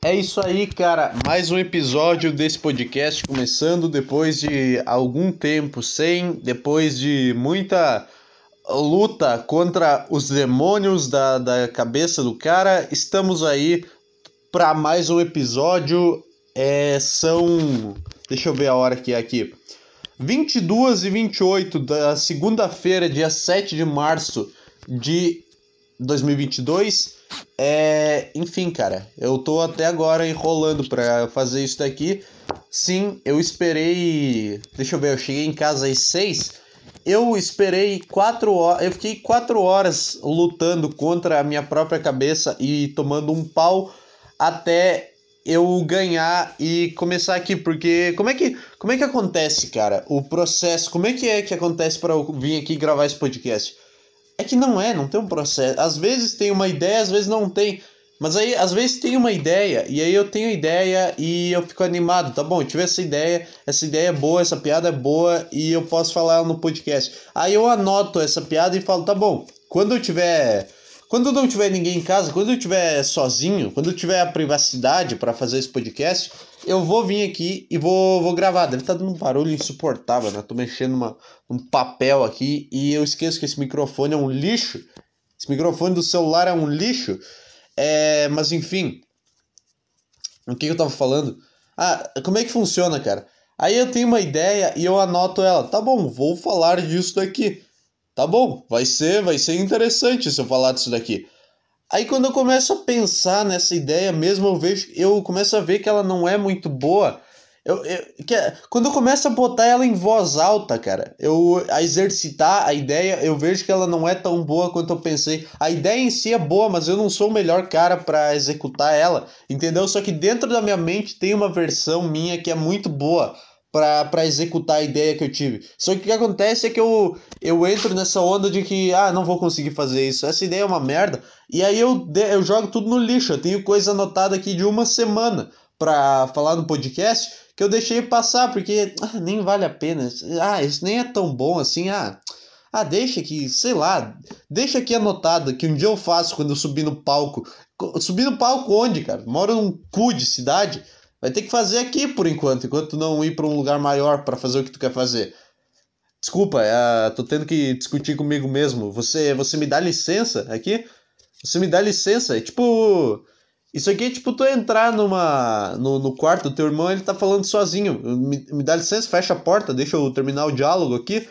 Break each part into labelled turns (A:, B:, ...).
A: É isso aí, cara. Mais um episódio desse podcast começando depois de algum tempo sem, depois de muita luta contra os demônios da, da cabeça do cara. Estamos aí para mais um episódio. É, são. Deixa eu ver a hora que é aqui. 22 e 28 da segunda-feira, dia 7 de março de 2022. É, enfim, cara, eu tô até agora enrolando para fazer isso daqui. Sim, eu esperei. Deixa eu ver, eu cheguei em casa às 6. Eu esperei 4 horas. Eu fiquei 4 horas lutando contra a minha própria cabeça e tomando um pau até eu ganhar e começar aqui, porque como é que como é que acontece, cara? O processo, como é que é que acontece para eu vir aqui gravar esse podcast? É que não é, não tem um processo. Às vezes tem uma ideia, às vezes não tem. Mas aí, às vezes tem uma ideia, e aí eu tenho ideia e eu fico animado, tá bom? Eu tive essa ideia, essa ideia é boa, essa piada é boa e eu posso falar no podcast. Aí eu anoto essa piada e falo, tá bom, quando eu tiver quando não tiver ninguém em casa, quando eu tiver sozinho, quando eu tiver a privacidade para fazer esse podcast, eu vou vir aqui e vou, vou gravar. Deve estar tá dando um barulho insuportável, né? Tô mexendo uma, um papel aqui e eu esqueço que esse microfone é um lixo. Esse microfone do celular é um lixo. É, mas enfim. O que eu tava falando? Ah, como é que funciona, cara? Aí eu tenho uma ideia e eu anoto ela. Tá bom, vou falar disso daqui. Tá bom, vai ser, vai ser interessante se eu falar disso daqui. Aí quando eu começo a pensar nessa ideia mesmo, eu vejo, eu começo a ver que ela não é muito boa. Eu, eu, que, é, quando eu começo a botar ela em voz alta, cara, eu a exercitar a ideia, eu vejo que ela não é tão boa quanto eu pensei. A ideia em si é boa, mas eu não sou o melhor cara para executar ela, entendeu? Só que dentro da minha mente tem uma versão minha que é muito boa para executar a ideia que eu tive. Só que o que acontece é que eu, eu entro nessa onda de que, ah, não vou conseguir fazer isso, essa ideia é uma merda, e aí eu, eu jogo tudo no lixo. Eu tenho coisa anotada aqui de uma semana para falar no podcast que eu deixei passar, porque ah, nem vale a pena. Ah, isso nem é tão bom assim, ah. Ah, deixa aqui, sei lá, deixa aqui anotado que um dia eu faço quando eu subir no palco. Subir no palco onde, cara? Moro num cu de cidade. Vai ter que fazer aqui por enquanto, enquanto não ir para um lugar maior para fazer o que tu quer fazer. Desculpa, uh, tô tendo que discutir comigo mesmo. Você, você me dá licença aqui? Você me dá licença? É tipo. Isso aqui é tipo tu entrar numa, no, no quarto do teu irmão ele tá falando sozinho. Me, me dá licença, fecha a porta, deixa eu terminar o diálogo aqui.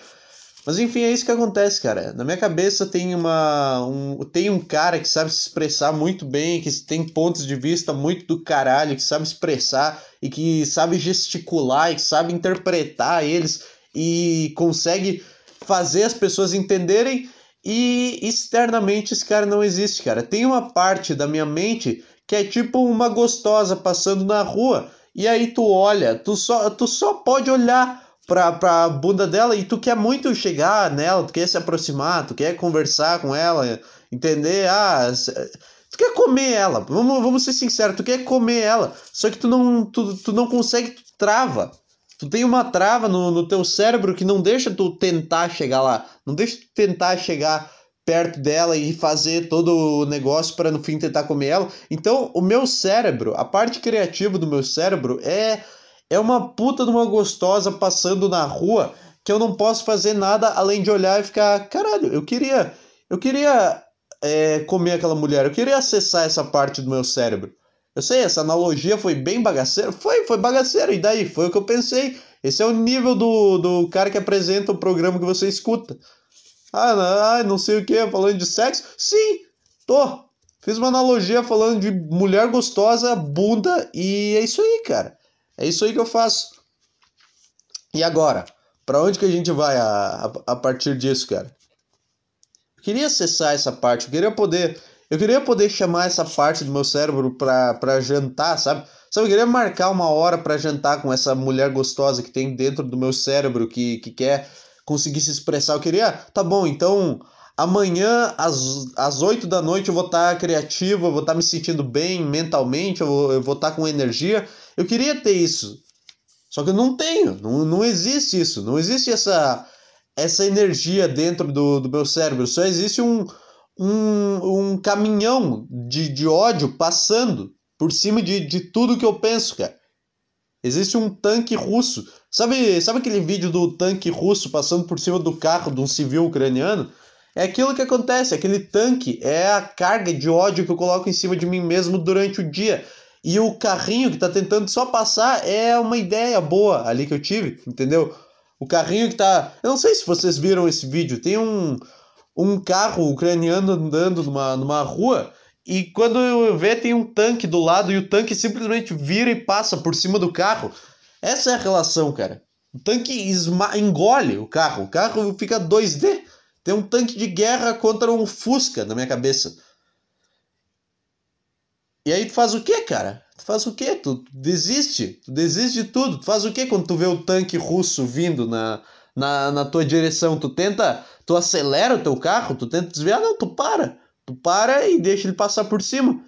A: Mas enfim, é isso que acontece, cara. Na minha cabeça tem uma um, tem um cara que sabe se expressar muito bem, que tem pontos de vista muito do caralho, que sabe expressar e que sabe gesticular e que sabe interpretar eles e consegue fazer as pessoas entenderem e externamente esse cara não existe, cara. Tem uma parte da minha mente que é tipo uma gostosa passando na rua e aí tu olha, tu só tu só pode olhar pra, pra bunda dela e tu quer muito chegar nela, tu quer se aproximar, tu quer conversar com ela, entender, ah, tu quer comer ela, vamos, vamos ser sinceros, tu quer comer ela, só que tu não, tu, tu não consegue, tu trava, tu tem uma trava no, no teu cérebro que não deixa tu tentar chegar lá, não deixa tu tentar chegar perto dela e fazer todo o negócio para no fim tentar comer ela. Então, o meu cérebro, a parte criativa do meu cérebro é é uma puta de uma gostosa passando na rua que eu não posso fazer nada além de olhar e ficar, caralho, eu queria, eu queria é, comer aquela mulher, eu queria acessar essa parte do meu cérebro. Eu sei, essa analogia foi bem bagaceira, foi, foi bagaceira, e daí? Foi o que eu pensei. Esse é o nível do, do cara que apresenta o programa que você escuta. Ah, não, não sei o que, falando de sexo? Sim, tô. Fiz uma analogia falando de mulher gostosa, bunda, e é isso aí, cara. É isso aí que eu faço. E agora? Para onde que a gente vai a, a, a, partir disso, cara? Eu queria acessar essa parte, eu queria poder, eu queria poder chamar essa parte do meu cérebro para jantar, sabe? Sabe, eu queria marcar uma hora para jantar com essa mulher gostosa que tem dentro do meu cérebro que, que quer conseguir se expressar. Eu queria, tá bom, então amanhã às, às 8 da noite eu vou estar tá criativo, eu vou estar tá me sentindo bem mentalmente, eu vou, estar tá com energia eu queria ter isso. Só que eu não tenho. Não, não existe isso. Não existe essa, essa energia dentro do, do meu cérebro. Só existe um, um, um caminhão de, de ódio passando por cima de, de tudo que eu penso, cara. Existe um tanque russo. Sabe, sabe aquele vídeo do tanque russo passando por cima do carro de um civil ucraniano? É aquilo que acontece, aquele tanque é a carga de ódio que eu coloco em cima de mim mesmo durante o dia. E o carrinho que tá tentando só passar é uma ideia boa ali que eu tive, entendeu? O carrinho que tá. Eu não sei se vocês viram esse vídeo. Tem um, um carro ucraniano andando numa, numa rua e quando eu ver tem um tanque do lado e o tanque simplesmente vira e passa por cima do carro. Essa é a relação, cara. O tanque engole o carro. O carro fica 2D. Tem um tanque de guerra contra um Fusca na minha cabeça. E aí tu faz o que, cara? Tu faz o que? Tu, desiste. Tu desiste de tudo. Tu faz o que quando tu vê o tanque russo vindo na, na, na tua direção? Tu tenta. Tu acelera o teu carro? Tu tenta desviar? Não, tu para. Tu para e deixa ele passar por cima.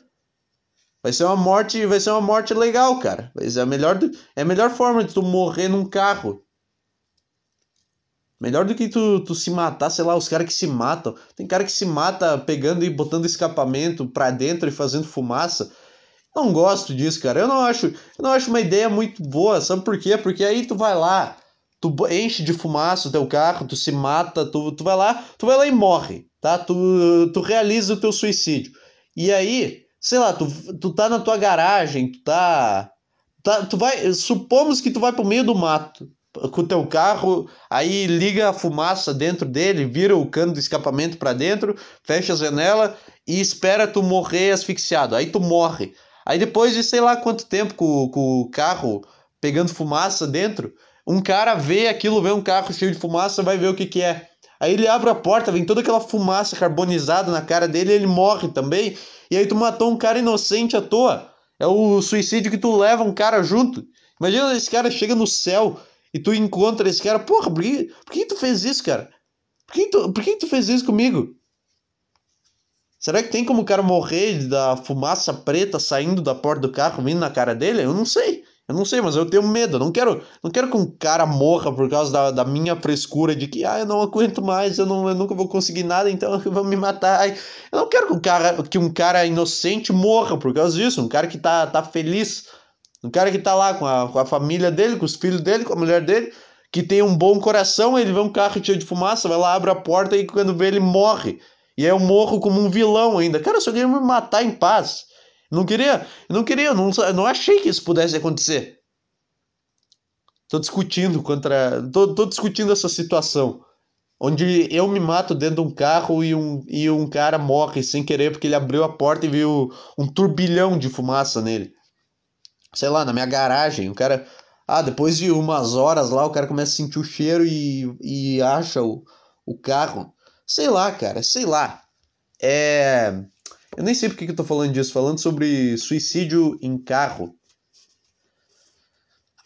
A: Vai ser uma morte, vai ser uma morte legal, cara. Vai ser a melhor, é a melhor forma de tu morrer num carro. Melhor do que tu, tu se matar, sei lá, os caras que se matam. Tem cara que se mata pegando e botando escapamento pra dentro e fazendo fumaça. Não gosto disso, cara. Eu não acho, eu não acho uma ideia muito boa. Sabe por quê? Porque aí tu vai lá, tu enche de fumaça o teu carro, tu se mata, tu, tu vai lá, tu vai lá e morre, tá? Tu, tu realiza o teu suicídio. E aí, sei lá, tu, tu tá na tua garagem, tu tá, tá tu vai, supomos que tu vai pro meio do mato com o teu carro, aí liga a fumaça dentro dele, vira o cano do escapamento para dentro, fecha a janela e espera tu morrer asfixiado. Aí tu morre. Aí depois de sei lá quanto tempo com, com o carro pegando fumaça dentro, um cara vê aquilo, vê um carro cheio de fumaça, vai ver o que que é. Aí ele abre a porta, vem toda aquela fumaça carbonizada na cara dele, ele morre também. E aí tu matou um cara inocente à toa. É o suicídio que tu leva um cara junto. Imagina esse cara chega no céu e tu encontra esse cara, porra, por que, por que tu fez isso, cara? Por que tu, por que tu fez isso comigo? Será que tem como o cara morrer da fumaça preta saindo da porta do carro, vindo na cara dele? Eu não sei. Eu não sei, mas eu tenho medo. Eu não quero, não quero que um cara morra por causa da, da minha frescura de que ah, eu não aguento mais, eu, não, eu nunca vou conseguir nada, então vão me matar. Eu não quero que um cara, que um cara inocente morra por causa disso. Um cara que tá, tá feliz um cara que tá lá com a, com a família dele, com os filhos dele, com a mulher dele, que tem um bom coração, ele vê um carro cheio de fumaça, vai lá, abre a porta e quando vê ele morre. E aí eu morro como um vilão ainda. Cara, eu só queria me matar em paz. Não queria, não queria, não, não achei que isso pudesse acontecer. Tô discutindo contra. Tô, tô discutindo essa situação. Onde eu me mato dentro de um carro e um, e um cara morre sem querer porque ele abriu a porta e viu um turbilhão de fumaça nele sei lá, na minha garagem, o cara. Ah, depois de umas horas lá, o cara começa a sentir o cheiro e, e acha o, o carro. Sei lá, cara, sei lá. É. Eu nem sei porque que eu tô falando disso, falando sobre suicídio em carro.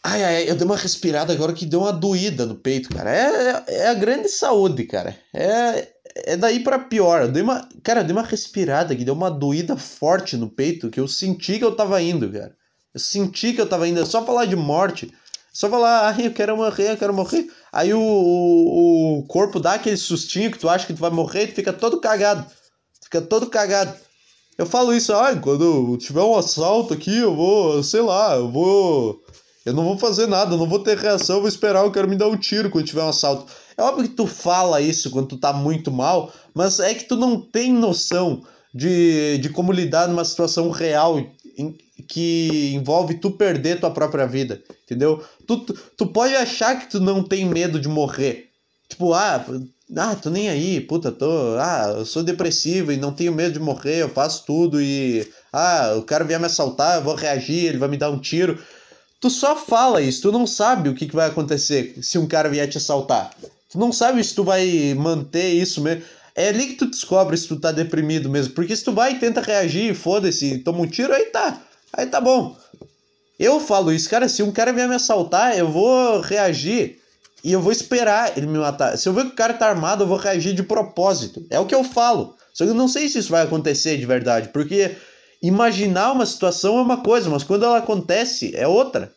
A: Ai, ai, eu dei uma respirada agora que deu uma doída no peito, cara. É, é, é a grande saúde, cara. É, é daí para pior. Eu dei uma, cara, eu dei uma respirada que deu uma doída forte no peito que eu senti que eu tava indo, cara. Eu senti que eu tava é só falar de morte, só falar, ah, eu quero morrer, eu quero morrer. Aí o, o, o corpo dá aquele sustinho que tu acha que tu vai morrer tu fica todo cagado. Fica todo cagado. Eu falo isso, ah, quando tiver um assalto aqui, eu vou, sei lá, eu vou. Eu não vou fazer nada, eu não vou ter reação, eu vou esperar, eu quero me dar um tiro quando tiver um assalto. É óbvio que tu fala isso quando tu tá muito mal, mas é que tu não tem noção de, de como lidar numa situação real que envolve tu perder tua própria vida, entendeu? Tu, tu, tu, pode achar que tu não tem medo de morrer. Tipo, ah, ah, tô nem aí, puta, tô, ah, eu sou depressivo e não tenho medo de morrer, eu faço tudo e, ah, o cara vier me assaltar, eu vou reagir, ele vai me dar um tiro. Tu só fala isso, tu não sabe o que, que vai acontecer se um cara vier te assaltar. Tu não sabe se tu vai manter isso mesmo. É ali que tu descobre se tu tá deprimido mesmo. Porque se tu vai e tenta reagir, foda-se, toma um tiro, aí tá. Aí tá bom. Eu falo isso, cara, se um cara vier me assaltar, eu vou reagir e eu vou esperar ele me matar. Se eu ver que o cara tá armado, eu vou reagir de propósito. É o que eu falo. Só que eu não sei se isso vai acontecer de verdade, porque imaginar uma situação é uma coisa, mas quando ela acontece é outra.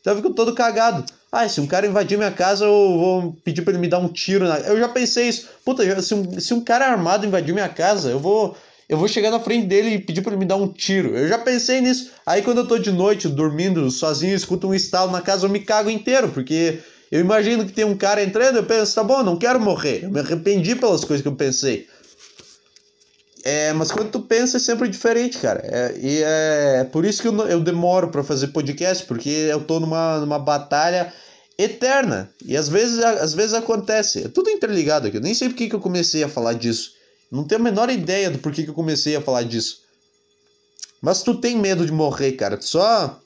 A: Então eu fico todo cagado. Ah, se um cara invadir minha casa, eu vou pedir pra ele me dar um tiro. Na... Eu já pensei isso. Puta, se um, se um cara armado invadir minha casa, eu vou eu vou chegar na frente dele e pedir para ele me dar um tiro. Eu já pensei nisso. Aí quando eu tô de noite, dormindo sozinho, escuto um estalo na casa, eu me cago inteiro, porque eu imagino que tem um cara entrando, eu penso, tá bom, não quero morrer. Eu me arrependi pelas coisas que eu pensei. É, mas quando tu pensa é sempre diferente, cara. É, e é por isso que eu, eu demoro para fazer podcast, porque eu tô numa, numa batalha eterna. E às vezes, às vezes acontece. É tudo interligado aqui. Eu nem sei por que eu comecei a falar disso. Não tenho a menor ideia do porquê que eu comecei a falar disso. Mas tu tem medo de morrer, cara. Tu só,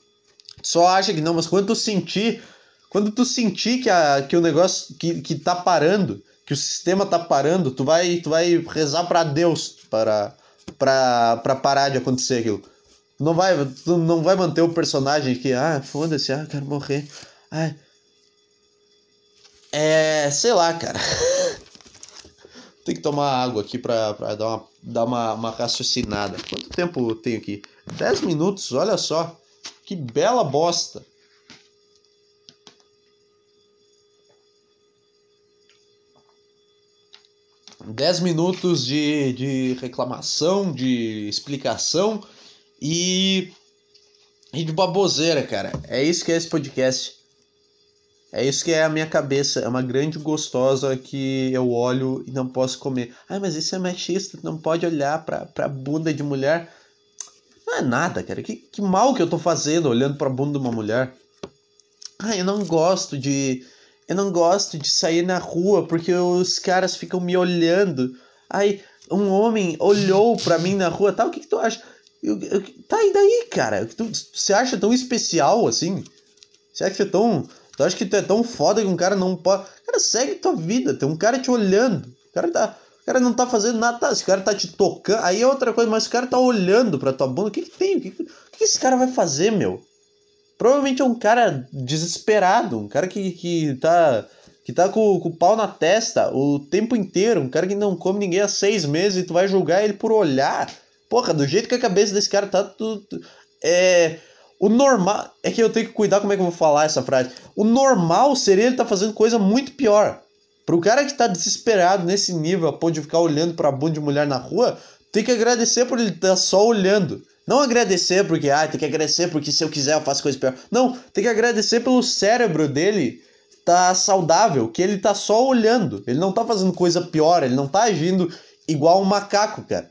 A: tu só acha que não, mas quando tu sentir. Quando tu sentir que, a, que o negócio que, que tá parando, que o sistema tá parando, tu vai, tu vai rezar para Deus para, para, para parar de acontecer aquilo. Não vai, tu não vai manter o personagem que, ah, foda-se, ah, quero morrer. Ai. É, sei lá, cara. Tem que tomar água aqui pra, pra dar, uma, dar uma, uma raciocinada. Quanto tempo eu tenho aqui? 10 minutos, olha só. Que bela bosta. 10 minutos de, de reclamação, de explicação e, e de baboseira, cara. É isso que é esse podcast. É isso que é a minha cabeça. É uma grande gostosa que eu olho e não posso comer. Ai, mas isso é machista, não pode olhar pra, pra bunda de mulher. Não é nada, cara. Que, que mal que eu tô fazendo olhando pra bunda de uma mulher. Ai, eu não gosto de eu não gosto de sair na rua porque os caras ficam me olhando. Aí um homem olhou pra mim na rua, tá? O que, que tu acha? Eu, eu, tá, e daí, cara? Tu, você acha tão especial assim? Você acha tão. Tu acha que tu é tão foda que um cara não pode. Cara, segue tua vida, tem um cara te olhando. O cara tá. O cara não tá fazendo nada, tá? Cara tá te tocando. Aí é outra coisa, mas o cara tá olhando pra tua bunda. O que, que tem? O que, o que esse cara vai fazer, meu? Provavelmente é um cara desesperado, um cara que, que tá que tá com, com o pau na testa o tempo inteiro, um cara que não come ninguém há seis meses e tu vai julgar ele por olhar. Porra, do jeito que a cabeça desse cara tá. Tu, tu, é. O normal. É que eu tenho que cuidar como é que eu vou falar essa frase. O normal seria ele tá fazendo coisa muito pior. Pro cara que tá desesperado nesse nível, a ponto de ficar olhando pra bunda de mulher na rua, tem que agradecer por ele estar tá só olhando. Não agradecer porque, ah, tem que agradecer porque se eu quiser eu faço coisa pior. Não, tem que agradecer pelo cérebro dele tá saudável, que ele tá só olhando. Ele não tá fazendo coisa pior, ele não tá agindo igual um macaco, cara.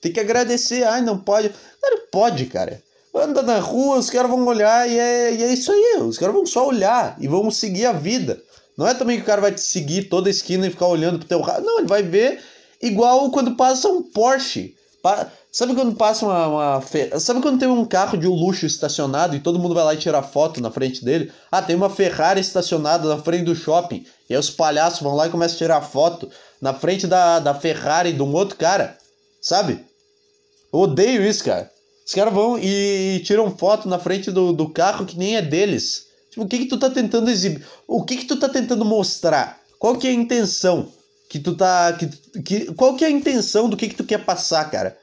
A: Tem que agradecer, ai, não pode. Cara, pode, cara. Anda na rua, os caras vão olhar e é, e é isso aí. Os caras vão só olhar e vão seguir a vida. Não é também que o cara vai te seguir toda a esquina e ficar olhando pro teu carro. Não, ele vai ver igual quando passa um Porsche. Sabe quando passa uma, uma. Sabe quando tem um carro de luxo estacionado e todo mundo vai lá e tirar foto na frente dele? Ah, tem uma Ferrari estacionada na frente do shopping. E aí os palhaços vão lá e começam a tirar foto na frente da, da Ferrari de um outro cara. Sabe? Eu odeio isso, cara. Os caras vão e tiram foto na frente do, do carro que nem é deles. Tipo, o que que tu tá tentando exibir? O que que tu tá tentando mostrar? Qual que é a intenção que tu tá... Que, que, qual que é a intenção do que que tu quer passar, cara?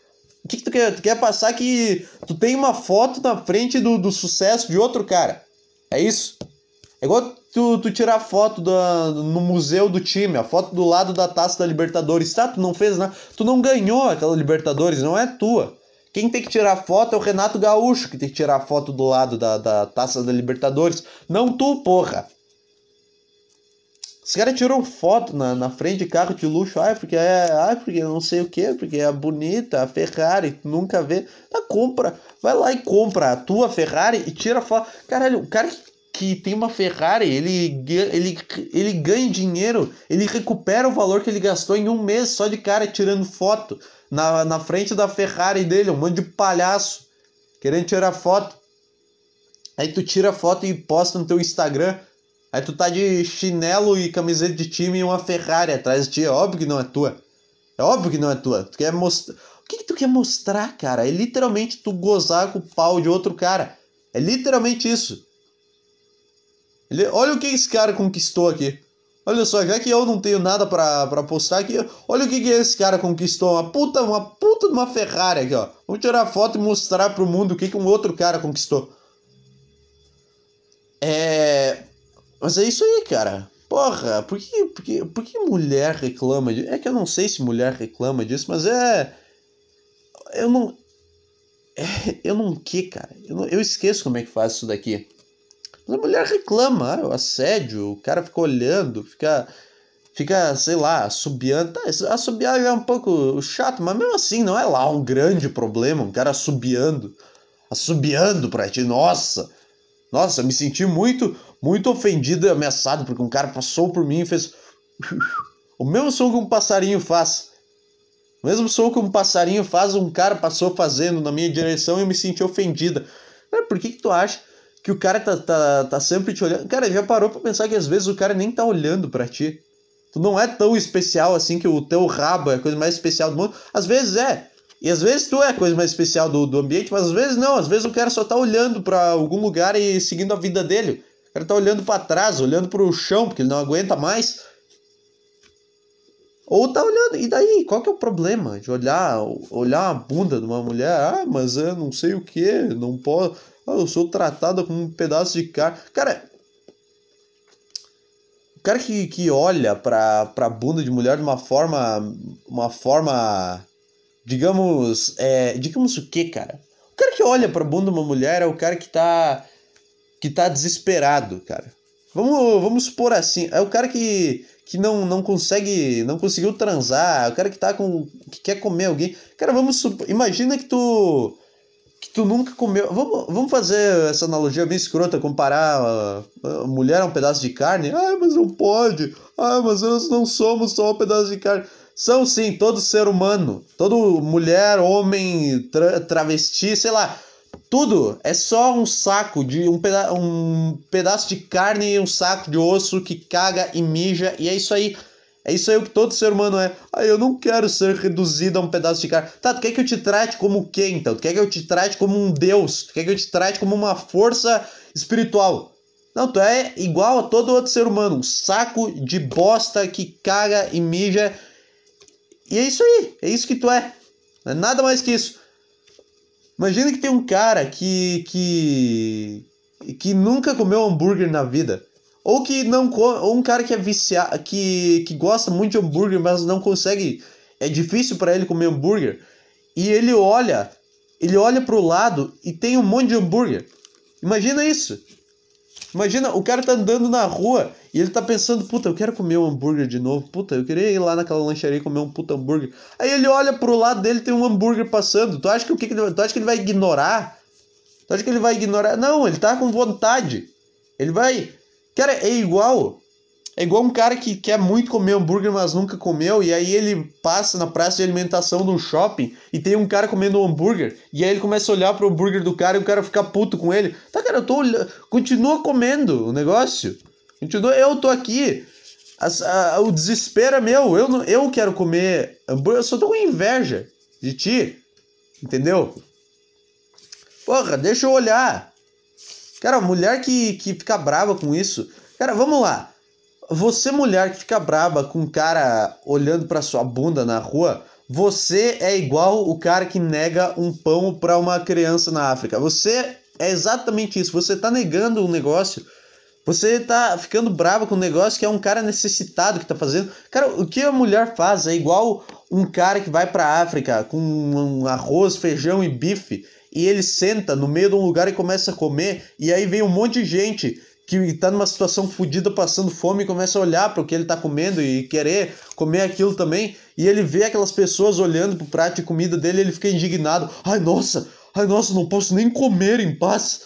A: O que, que tu quer? Tu quer passar que tu tem uma foto na frente do, do sucesso de outro cara. É isso? É igual tu, tu tirar foto da, no museu do time, a foto do lado da taça da Libertadores. Tá, tu não fez nada. Tu não ganhou aquela Libertadores, não é tua. Quem tem que tirar foto é o Renato Gaúcho, que tem que tirar foto do lado da, da taça da Libertadores. Não tu, porra. Os caras tiram foto na, na frente de carro de luxo, ai, porque é, ai, porque não sei o que, porque é bonita, a Ferrari, nunca vê. Tá, compra, vai lá e compra a tua Ferrari e tira foto. Caralho, o cara que, que tem uma Ferrari, ele, ele, ele ganha dinheiro, ele recupera o valor que ele gastou em um mês só de cara tirando foto na, na frente da Ferrari dele, um monte de palhaço querendo tirar foto. Aí tu tira foto e posta no teu Instagram. Aí tu tá de chinelo e camiseta de time e uma Ferrari atrás de ti. É óbvio que não é tua. É óbvio que não é tua. Tu quer mostrar. O que, que tu quer mostrar, cara? É literalmente tu gozar com o pau de outro cara. É literalmente isso. Ele... Olha o que esse cara conquistou aqui. Olha só, já que eu não tenho nada pra postar aqui, olha o que, que esse cara conquistou. Uma puta, uma puta de uma Ferrari aqui, ó. Vamos tirar foto e mostrar pro mundo o que, que um outro cara conquistou. É. Mas é isso aí, cara. Porra, por que, por que, por que mulher reclama disso? É que eu não sei se mulher reclama disso, mas é. eu não. É, eu não que, cara. Eu, não, eu esqueço como é que faz isso daqui. Mas a mulher reclama, ah, o assédio, o cara fica olhando, fica. Fica, sei lá, assobiando. Tá, assobiar é um pouco chato, mas mesmo assim não é lá um grande problema, um cara assobiando. Assobiando pra ti, nossa! Nossa, me senti muito, muito ofendido e ameaçado porque um cara passou por mim e fez. O mesmo som que um passarinho faz. O mesmo som que um passarinho faz, um cara passou fazendo na minha direção e eu me senti ofendida. Cara, por que, que tu acha que o cara tá, tá, tá sempre te olhando? Cara, já parou pra pensar que às vezes o cara nem tá olhando para ti. Tu não é tão especial assim que o teu rabo é a coisa mais especial do mundo. Às vezes é. E às vezes tu é a coisa mais especial do, do ambiente, mas às vezes não. Às vezes o cara só tá olhando para algum lugar e seguindo a vida dele. O cara tá olhando para trás, olhando pro chão, porque ele não aguenta mais. Ou tá olhando, e daí? Qual que é o problema de olhar, olhar a bunda de uma mulher? Ah, mas eu não sei o que, não posso. Ah, eu sou tratada como um pedaço de carne. Cara, o cara que, que olha pra, pra bunda de mulher de uma forma. Uma forma. Digamos. É, digamos o que, cara? O cara que olha pra bunda de uma mulher é o cara que tá. Que tá desesperado, cara. Vamos, vamos supor assim. É o cara que que não, não consegue, não conseguiu transar, o cara que tá com que quer comer alguém. Cara, vamos imagina que tu que tu nunca comeu. Vamos, vamos fazer essa analogia bem escrota, comparar a, a mulher a um pedaço de carne. Ah, mas não pode. Ah, mas nós não somos só um pedaço de carne. São sim, todo ser humano, todo mulher, homem, tra travesti, sei lá, tudo é só um saco de um, peda um pedaço de carne e um saco de osso que caga e mija, e é isso aí. É isso aí o que todo ser humano é. Ah, eu não quero ser reduzido a um pedaço de carne. Tá, tu quer que eu te trate como quê, então? Tu quer que eu te trate como um deus? Tu quer que eu te trate como uma força espiritual? Não, tu é igual a todo outro ser humano. Um saco de bosta que caga e mija. E é isso aí. É isso que tu é. Não é nada mais que isso. Imagina que tem um cara que que que nunca comeu hambúrguer na vida. Ou que não ou um cara que é viciado, que, que gosta muito de hambúrguer, mas não consegue, é difícil para ele comer hambúrguer. E ele olha, ele olha pro lado e tem um monte de hambúrguer. Imagina isso. Imagina, o cara tá andando na rua e ele tá pensando, puta, eu quero comer um hambúrguer de novo. Puta, eu queria ir lá naquela lancharia e comer um puta hambúrguer. Aí ele olha pro lado dele tem um hambúrguer passando. Tu acha que o que, tu acha que ele vai ignorar? Tu acha que ele vai ignorar? Não, ele tá com vontade. Ele vai. Cara, é igual. É igual um cara que quer muito comer hambúrguer, mas nunca comeu, e aí ele passa na praça de alimentação do shopping e tem um cara comendo um hambúrguer, e aí ele começa a olhar pro hambúrguer do cara e o cara fica puto com ele. Tá, cara, eu tô olhando. Continua comendo o negócio. Continua, eu tô aqui. a, o desespero é meu. Eu, eu quero comer hambúrguer, eu só tô com inveja de ti. Entendeu? Porra, deixa eu olhar. Cara, mulher que, que fica brava com isso. Cara, vamos lá. Você, mulher que fica braba com um cara olhando para sua bunda na rua, você é igual o cara que nega um pão para uma criança na África. Você é exatamente isso. Você tá negando um negócio. Você tá ficando brava com um negócio que é um cara necessitado que tá fazendo. Cara, o que a mulher faz é igual um cara que vai pra África com um arroz, feijão e bife e ele senta no meio de um lugar e começa a comer e aí vem um monte de gente que tá numa situação fodida, passando fome, e começa a olhar para o que ele tá comendo e querer comer aquilo também, e ele vê aquelas pessoas olhando pro prato de comida dele, ele fica indignado. Ai, nossa, ai, nossa, não posso nem comer em paz.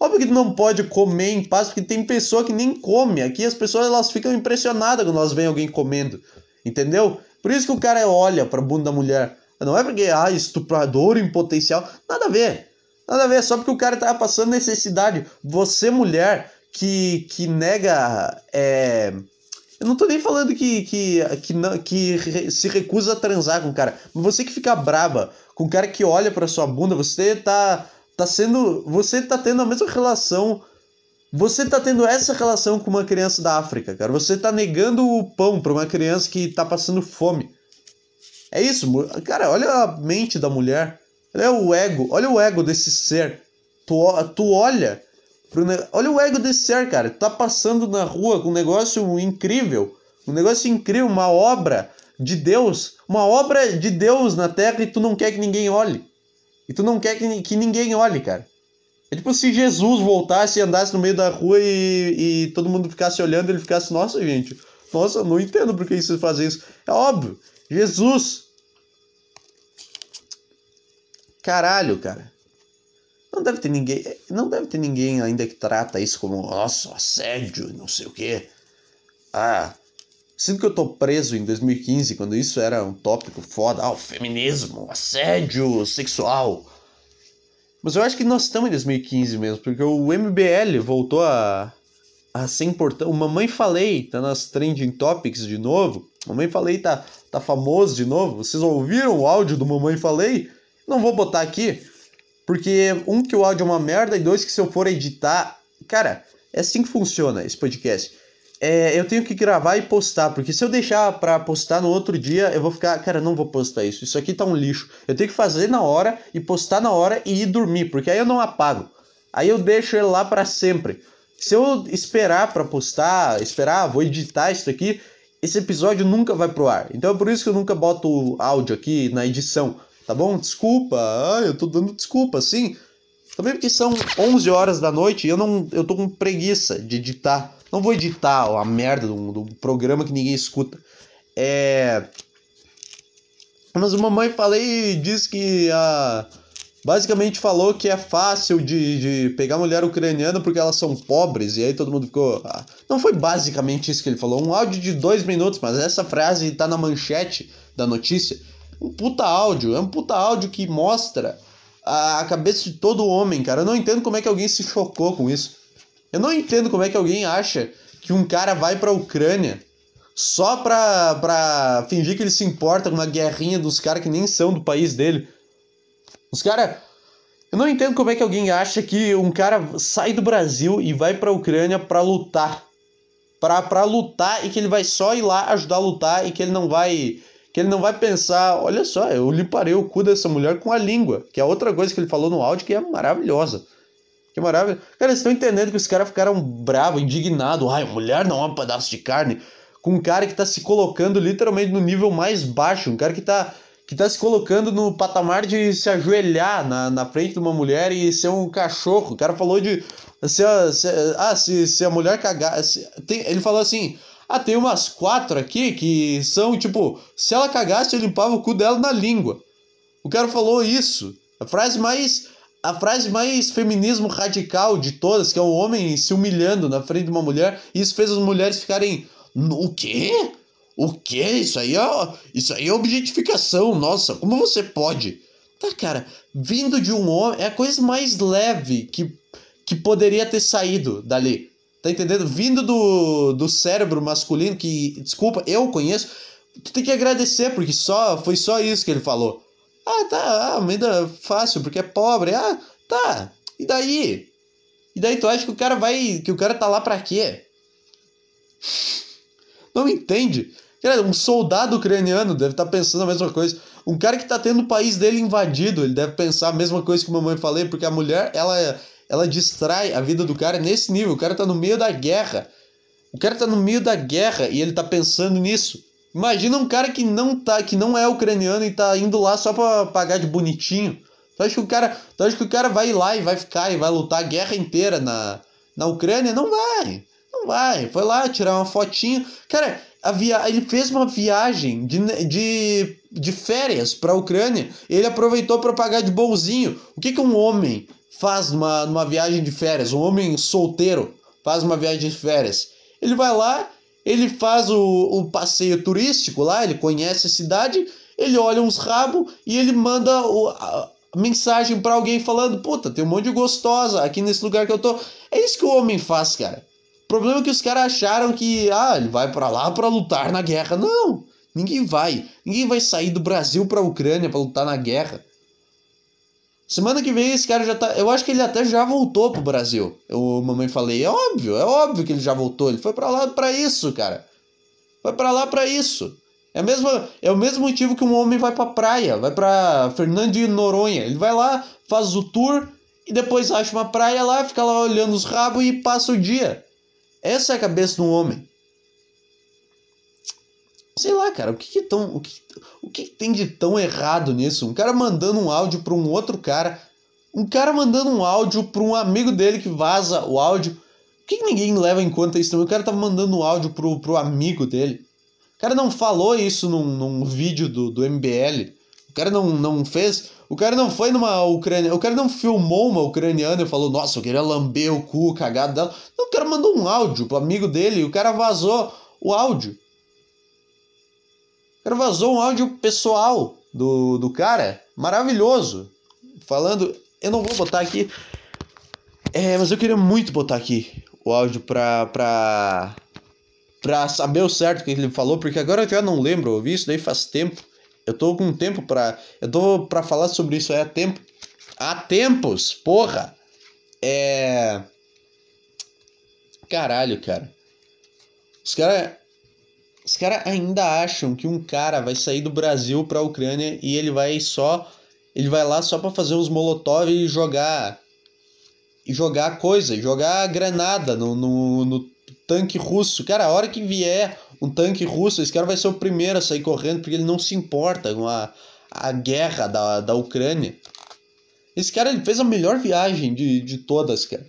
A: Óbvio que tu não pode comer em paz, porque tem pessoa que nem come. Aqui as pessoas elas ficam impressionadas quando elas veem alguém comendo. Entendeu? Por isso que o cara olha pra bunda da mulher. Não é porque, ah, estuprador em potencial. Nada a ver. Nada a ver, só porque o cara tava passando necessidade. Você, mulher, que, que nega. É... Eu não tô nem falando que, que, que, não, que se recusa a transar com o cara. Mas você que fica braba com o cara que olha pra sua bunda, você tá, tá sendo. Você tá tendo a mesma relação. Você tá tendo essa relação com uma criança da África, cara. Você tá negando o pão pra uma criança que tá passando fome. É isso, cara. Olha a mente da mulher. Olha o ego. Olha o ego desse ser. Tu, tu olha Olha o ego desse ser, cara. Tá passando na rua com um negócio incrível. Um negócio incrível, uma obra de Deus, uma obra de Deus na terra e tu não quer que ninguém olhe. E tu não quer que, que ninguém olhe, cara. É tipo se Jesus voltasse e andasse no meio da rua e, e todo mundo ficasse olhando ele ficasse, nossa, gente, nossa, não entendo por que vocês fazem isso. É óbvio, Jesus. Caralho, cara. Não deve ter ninguém, não deve ter ninguém ainda que trata isso como, nossa, assédio, não sei o quê. Ah, sinto que eu tô preso em 2015, quando isso era um tópico foda, ah, o feminismo, assédio sexual. Mas eu acho que nós estamos em 2015 mesmo, porque o MBL voltou a, a ser importante. O Mamãe Falei tá nas trending topics de novo. Mamãe Falei tá, tá famoso de novo. Vocês ouviram o áudio do Mamãe Falei? Não vou botar aqui, porque um que o áudio é uma merda e dois que se eu for editar, cara, é assim que funciona esse podcast. É, eu tenho que gravar e postar, porque se eu deixar pra postar no outro dia, eu vou ficar, cara, não vou postar isso. Isso aqui tá um lixo. Eu tenho que fazer na hora e postar na hora e ir dormir, porque aí eu não apago. Aí eu deixo ele lá para sempre. Se eu esperar para postar, esperar, vou editar isso aqui, esse episódio nunca vai pro ar. Então é por isso que eu nunca boto áudio aqui na edição tá bom? Desculpa, ah, eu tô dando desculpa, sim. Também porque são 11 horas da noite e eu não eu tô com preguiça de editar. Não vou editar a merda do, do programa que ninguém escuta. É. Mas mamãe falei disse que a. Basicamente falou que é fácil de, de pegar mulher ucraniana porque elas são pobres, e aí todo mundo ficou. Ah, não foi basicamente isso que ele falou, um áudio de dois minutos, mas essa frase tá na manchete da notícia um puta áudio, é um puta áudio que mostra a, a cabeça de todo homem, cara. Eu não entendo como é que alguém se chocou com isso. Eu não entendo como é que alguém acha que um cara vai pra Ucrânia só pra, pra fingir que ele se importa com uma guerrinha dos caras que nem são do país dele. Os caras. Eu não entendo como é que alguém acha que um cara sai do Brasil e vai pra Ucrânia pra lutar. Pra, pra lutar e que ele vai só ir lá ajudar a lutar e que ele não vai que ele não vai pensar, olha só, eu limparei o cu dessa mulher com a língua, que é outra coisa que ele falou no áudio que é maravilhosa. Que maravilha. Cara, vocês estão entendendo que os caras ficaram bravos, indignados. Ai, mulher não é um pedaço de carne. Com um cara que tá se colocando literalmente no nível mais baixo. Um cara que tá, que tá se colocando no patamar de se ajoelhar na, na frente de uma mulher e ser um cachorro. O cara falou de. Se a, se, ah, se, se a mulher cagar. Se, tem, ele falou assim: ah, tem umas quatro aqui que são tipo, se ela cagasse, eu limpava o cu dela na língua. O cara falou isso. A frase mais. A frase mais feminismo radical de todas, que é um homem se humilhando na frente de uma mulher, e isso fez as mulheres ficarem. O quê? O quê? Isso aí é, isso aí é objetificação. Nossa, como você pode? Tá, cara, vindo de um homem, é a coisa mais leve que, que poderia ter saído dali. Tá entendendo? Vindo do, do cérebro masculino, que, desculpa, eu conheço, tu tem que agradecer, porque só foi só isso que ele falou. Ah, tá, ah, ainda fácil, porque é pobre. Ah, tá. E daí? E daí tu acha que o cara vai. que o cara tá lá pra quê? Não entende? Um soldado ucraniano deve estar tá pensando a mesma coisa. Um cara que tá tendo o país dele invadido, ele deve pensar a mesma coisa que a mamãe falei, porque a mulher, ela ela distrai a vida do cara nesse nível. O cara tá no meio da guerra. O cara tá no meio da guerra e ele tá pensando nisso. Imagina um cara que não tá, que não é ucraniano e tá indo lá só pra pagar de bonitinho. Tu acha que o cara, tu acha que o cara vai lá e vai ficar e vai lutar a guerra inteira na, na Ucrânia? Não vai. Não vai. Foi lá tirar uma fotinho. Cara, a via... ele fez uma viagem de, de, de férias pra Ucrânia. Ele aproveitou para pagar de bonzinho. O que, que um homem faz numa, numa viagem de férias, um homem solteiro faz uma viagem de férias. Ele vai lá, ele faz o, o passeio turístico lá, ele conhece a cidade, ele olha uns rabos e ele manda o, a, a mensagem para alguém falando: Puta, tem um monte de gostosa aqui nesse lugar que eu tô. É isso que o homem faz, cara. Problema é que os caras acharam que, ah, ele vai para lá para lutar na guerra. Não, ninguém vai. Ninguém vai sair do Brasil pra Ucrânia para lutar na guerra. Semana que vem esse cara já tá. Eu acho que ele até já voltou pro Brasil. Eu mamãe falei, é óbvio, é óbvio que ele já voltou. Ele foi para lá para isso, cara. Foi para lá para isso. É, mesmo, é o mesmo motivo que um homem vai pra praia, vai pra Fernando de Noronha. Ele vai lá, faz o tour e depois acha uma praia lá, fica lá olhando os rabos e passa o dia. Essa é a cabeça de um homem. Sei lá, cara, o que, que tão. O que, o que tem de tão errado nisso? Um cara mandando um áudio pra um outro cara. Um cara mandando um áudio pra um amigo dele que vaza o áudio. Por que, que ninguém leva em conta isso também? O cara tá mandando um áudio pro, pro amigo dele. O cara não falou isso num, num vídeo do, do MBL. O cara não, não fez. O cara não foi numa Ucrânia. O cara não filmou uma ucraniana e falou, nossa, eu queria lamber o cu cagado dela. Não, o cara mandou um áudio pro amigo dele e o cara vazou o áudio. O cara vazou um áudio pessoal do, do cara. Maravilhoso. Falando. Eu não vou botar aqui. É, mas eu queria muito botar aqui o áudio pra. pra. pra saber o certo que ele falou, porque agora eu já não lembro, eu vi isso daí faz tempo. Eu tô com tempo pra. Eu tô pra falar sobre isso há tempo. Há tempos, porra! É. Caralho, cara. Os caras. Os caras ainda acham que um cara vai sair do Brasil pra Ucrânia e ele vai só. Ele vai lá só pra fazer uns molotov e jogar. E jogar coisa, jogar granada no, no, no tanque russo. Cara, a hora que vier um tanque russo, esse cara vai ser o primeiro a sair correndo porque ele não se importa com a, a guerra da, da Ucrânia. Esse cara ele fez a melhor viagem de, de todas, cara.